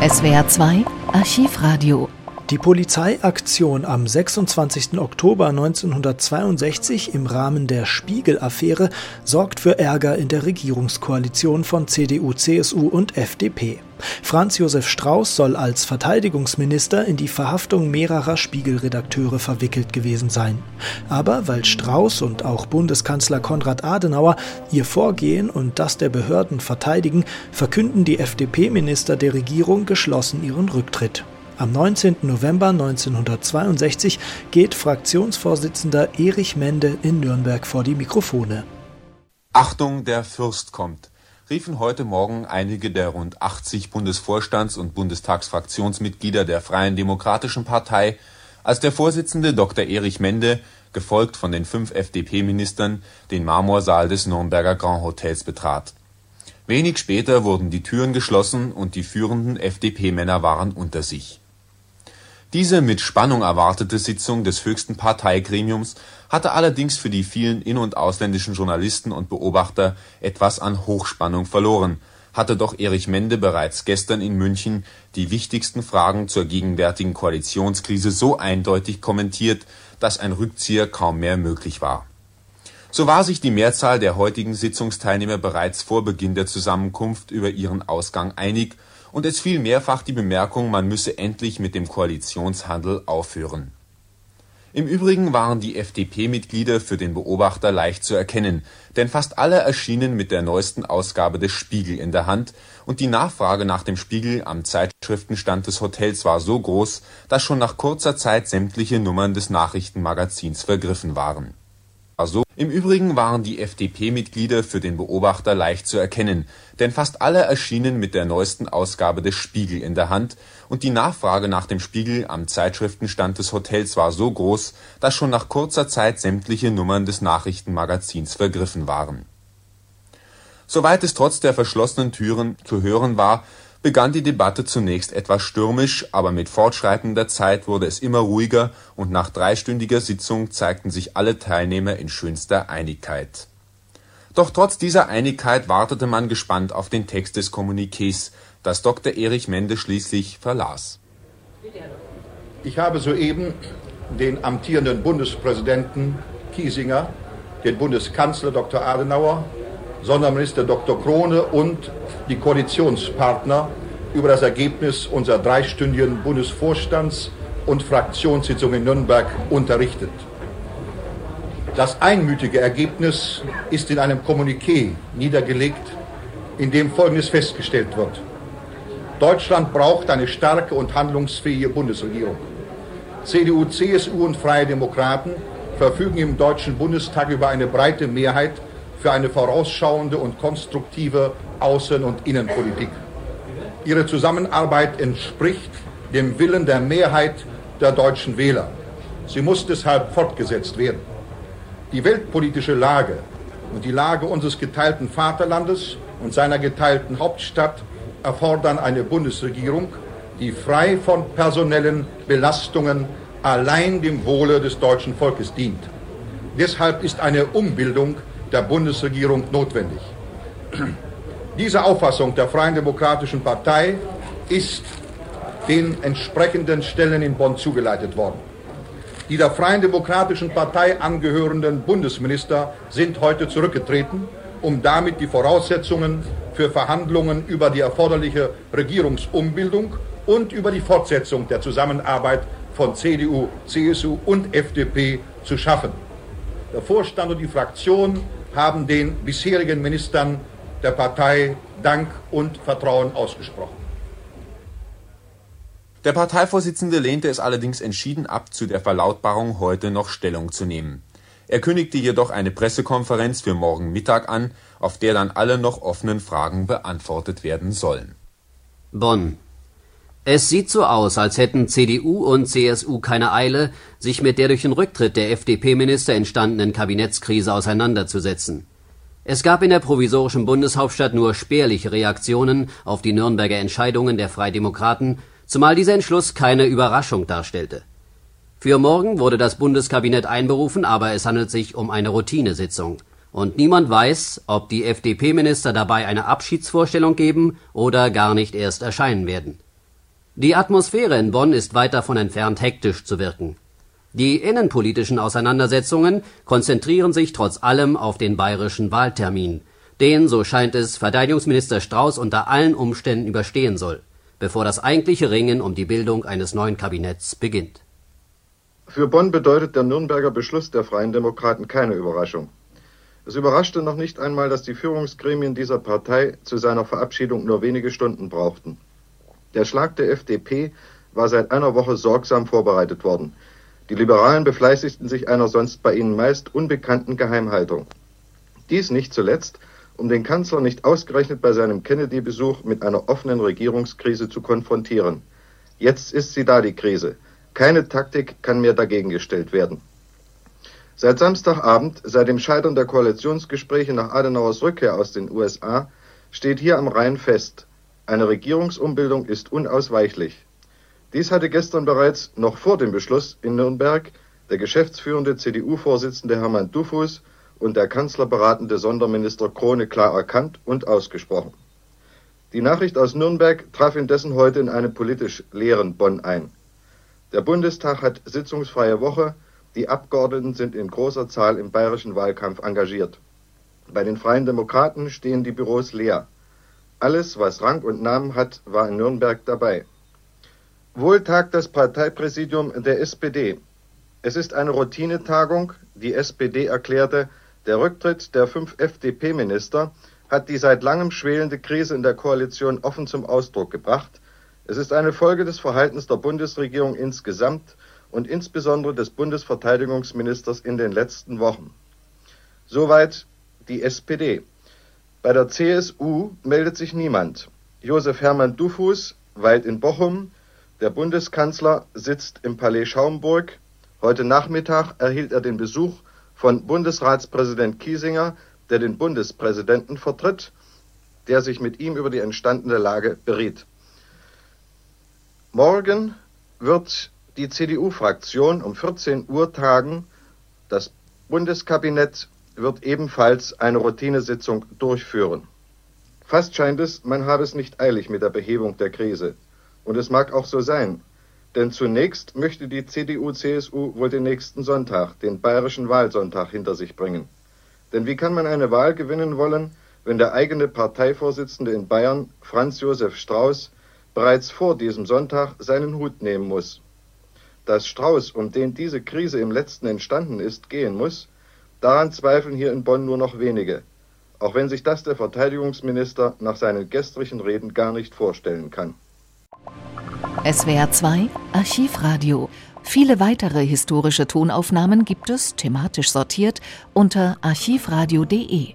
SWR 2 Archivradio die Polizeiaktion am 26. Oktober 1962 im Rahmen der Spiegel-Affäre sorgt für Ärger in der Regierungskoalition von CDU, CSU und FDP. Franz Josef Strauß soll als Verteidigungsminister in die Verhaftung mehrerer Spiegelredakteure verwickelt gewesen sein. Aber weil Strauß und auch Bundeskanzler Konrad Adenauer ihr Vorgehen und das der Behörden verteidigen, verkünden die FDP-Minister der Regierung geschlossen ihren Rücktritt. Am 19. November 1962 geht Fraktionsvorsitzender Erich Mende in Nürnberg vor die Mikrofone. Achtung, der Fürst kommt, riefen heute Morgen einige der rund 80 Bundesvorstands- und Bundestagsfraktionsmitglieder der Freien Demokratischen Partei, als der Vorsitzende Dr. Erich Mende, gefolgt von den fünf FDP-Ministern, den Marmorsaal des Nürnberger Grand Hotels betrat. Wenig später wurden die Türen geschlossen und die führenden FDP-Männer waren unter sich. Diese mit Spannung erwartete Sitzung des höchsten Parteigremiums hatte allerdings für die vielen in und ausländischen Journalisten und Beobachter etwas an Hochspannung verloren, hatte doch Erich Mende bereits gestern in München die wichtigsten Fragen zur gegenwärtigen Koalitionskrise so eindeutig kommentiert, dass ein Rückzieher kaum mehr möglich war. So war sich die Mehrzahl der heutigen Sitzungsteilnehmer bereits vor Beginn der Zusammenkunft über ihren Ausgang einig und es fiel mehrfach die Bemerkung, man müsse endlich mit dem Koalitionshandel aufhören. Im Übrigen waren die FDP-Mitglieder für den Beobachter leicht zu erkennen, denn fast alle erschienen mit der neuesten Ausgabe des Spiegel in der Hand, und die Nachfrage nach dem Spiegel am Zeitschriftenstand des Hotels war so groß, dass schon nach kurzer Zeit sämtliche Nummern des Nachrichtenmagazins vergriffen waren. Im Übrigen waren die FDP-Mitglieder für den Beobachter leicht zu erkennen, denn fast alle erschienen mit der neuesten Ausgabe des Spiegel in der Hand, und die Nachfrage nach dem Spiegel am Zeitschriftenstand des Hotels war so groß, dass schon nach kurzer Zeit sämtliche Nummern des Nachrichtenmagazins vergriffen waren. Soweit es trotz der verschlossenen Türen zu hören war begann die Debatte zunächst etwas stürmisch, aber mit fortschreitender Zeit wurde es immer ruhiger und nach dreistündiger Sitzung zeigten sich alle Teilnehmer in schönster Einigkeit. Doch trotz dieser Einigkeit wartete man gespannt auf den Text des Kommuniqués, das Dr. Erich Mende schließlich verlas. Ich habe soeben den amtierenden Bundespräsidenten Kiesinger, den Bundeskanzler Dr. Adenauer Sonderminister Dr. Krone und die Koalitionspartner über das Ergebnis unserer dreistündigen Bundesvorstands- und Fraktionssitzung in Nürnberg unterrichtet. Das einmütige Ergebnis ist in einem Kommuniqué niedergelegt, in dem Folgendes festgestellt wird. Deutschland braucht eine starke und handlungsfähige Bundesregierung. CDU, CSU und Freie Demokraten verfügen im Deutschen Bundestag über eine breite Mehrheit für eine vorausschauende und konstruktive Außen- und Innenpolitik. Ihre Zusammenarbeit entspricht dem Willen der Mehrheit der deutschen Wähler. Sie muss deshalb fortgesetzt werden. Die weltpolitische Lage und die Lage unseres geteilten Vaterlandes und seiner geteilten Hauptstadt erfordern eine Bundesregierung, die frei von personellen Belastungen allein dem Wohle des deutschen Volkes dient. Deshalb ist eine Umbildung der Bundesregierung notwendig. Diese Auffassung der Freien Demokratischen Partei ist den entsprechenden Stellen in Bonn zugeleitet worden. Die der Freien Demokratischen Partei angehörenden Bundesminister sind heute zurückgetreten, um damit die Voraussetzungen für Verhandlungen über die erforderliche Regierungsumbildung und über die Fortsetzung der Zusammenarbeit von CDU, CSU und FDP zu schaffen. Der Vorstand und die Fraktion haben den bisherigen Ministern der Partei Dank und Vertrauen ausgesprochen. Der Parteivorsitzende lehnte es allerdings entschieden ab, zu der Verlautbarung heute noch Stellung zu nehmen. Er kündigte jedoch eine Pressekonferenz für morgen Mittag an, auf der dann alle noch offenen Fragen beantwortet werden sollen. Bonn, es sieht so aus, als hätten CDU und CSU keine Eile, sich mit der durch den Rücktritt der FDP-Minister entstandenen Kabinettskrise auseinanderzusetzen. Es gab in der provisorischen Bundeshauptstadt nur spärliche Reaktionen auf die Nürnberger Entscheidungen der Freidemokraten, zumal dieser Entschluss keine Überraschung darstellte. Für morgen wurde das Bundeskabinett einberufen, aber es handelt sich um eine Routinesitzung. Und niemand weiß, ob die FDP-Minister dabei eine Abschiedsvorstellung geben oder gar nicht erst erscheinen werden. Die Atmosphäre in Bonn ist weit davon entfernt, hektisch zu wirken. Die innenpolitischen Auseinandersetzungen konzentrieren sich trotz allem auf den bayerischen Wahltermin, den, so scheint es, Verteidigungsminister Strauß unter allen Umständen überstehen soll, bevor das eigentliche Ringen um die Bildung eines neuen Kabinetts beginnt. Für Bonn bedeutet der Nürnberger Beschluss der Freien Demokraten keine Überraschung. Es überraschte noch nicht einmal, dass die Führungsgremien dieser Partei zu seiner Verabschiedung nur wenige Stunden brauchten. Der Schlag der FDP war seit einer Woche sorgsam vorbereitet worden. Die Liberalen befleißigten sich einer sonst bei ihnen meist unbekannten Geheimhaltung. Dies nicht zuletzt, um den Kanzler nicht ausgerechnet bei seinem Kennedy-Besuch mit einer offenen Regierungskrise zu konfrontieren. Jetzt ist sie da, die Krise. Keine Taktik kann mehr dagegen gestellt werden. Seit Samstagabend, seit dem Scheitern der Koalitionsgespräche nach Adenauers Rückkehr aus den USA, steht hier am Rhein fest, eine Regierungsumbildung ist unausweichlich. Dies hatte gestern bereits noch vor dem Beschluss in Nürnberg der geschäftsführende CDU-Vorsitzende Hermann Dufus und der kanzlerberatende Sonderminister Krone klar erkannt und ausgesprochen. Die Nachricht aus Nürnberg traf indessen heute in einem politisch leeren Bonn ein. Der Bundestag hat sitzungsfreie Woche, die Abgeordneten sind in großer Zahl im bayerischen Wahlkampf engagiert. Bei den Freien Demokraten stehen die Büros leer. Alles, was Rang und Namen hat, war in Nürnberg dabei. Wohl tagt das Parteipräsidium der SPD. Es ist eine Routinetagung. Die SPD erklärte, der Rücktritt der fünf FDP-Minister hat die seit langem schwelende Krise in der Koalition offen zum Ausdruck gebracht. Es ist eine Folge des Verhaltens der Bundesregierung insgesamt und insbesondere des Bundesverteidigungsministers in den letzten Wochen. Soweit die SPD. Bei der CSU meldet sich niemand. Josef Hermann Dufus weilt in Bochum. Der Bundeskanzler sitzt im Palais Schaumburg. Heute Nachmittag erhielt er den Besuch von Bundesratspräsident Kiesinger, der den Bundespräsidenten vertritt, der sich mit ihm über die entstandene Lage beriet. Morgen wird die CDU-Fraktion um 14 Uhr tagen. Das Bundeskabinett wird ebenfalls eine Routinesitzung durchführen. Fast scheint es, man habe es nicht eilig mit der Behebung der Krise. Und es mag auch so sein. Denn zunächst möchte die CDU-CSU wohl den nächsten Sonntag, den bayerischen Wahlsonntag, hinter sich bringen. Denn wie kann man eine Wahl gewinnen wollen, wenn der eigene Parteivorsitzende in Bayern, Franz Josef Strauß, bereits vor diesem Sonntag seinen Hut nehmen muss? Dass Strauß, um den diese Krise im letzten entstanden ist, gehen muss, Daran zweifeln hier in Bonn nur noch wenige, auch wenn sich das der Verteidigungsminister nach seinen gestrigen Reden gar nicht vorstellen kann. SWR 2 Archivradio. Viele weitere historische Tonaufnahmen gibt es, thematisch sortiert, unter archivradio.de.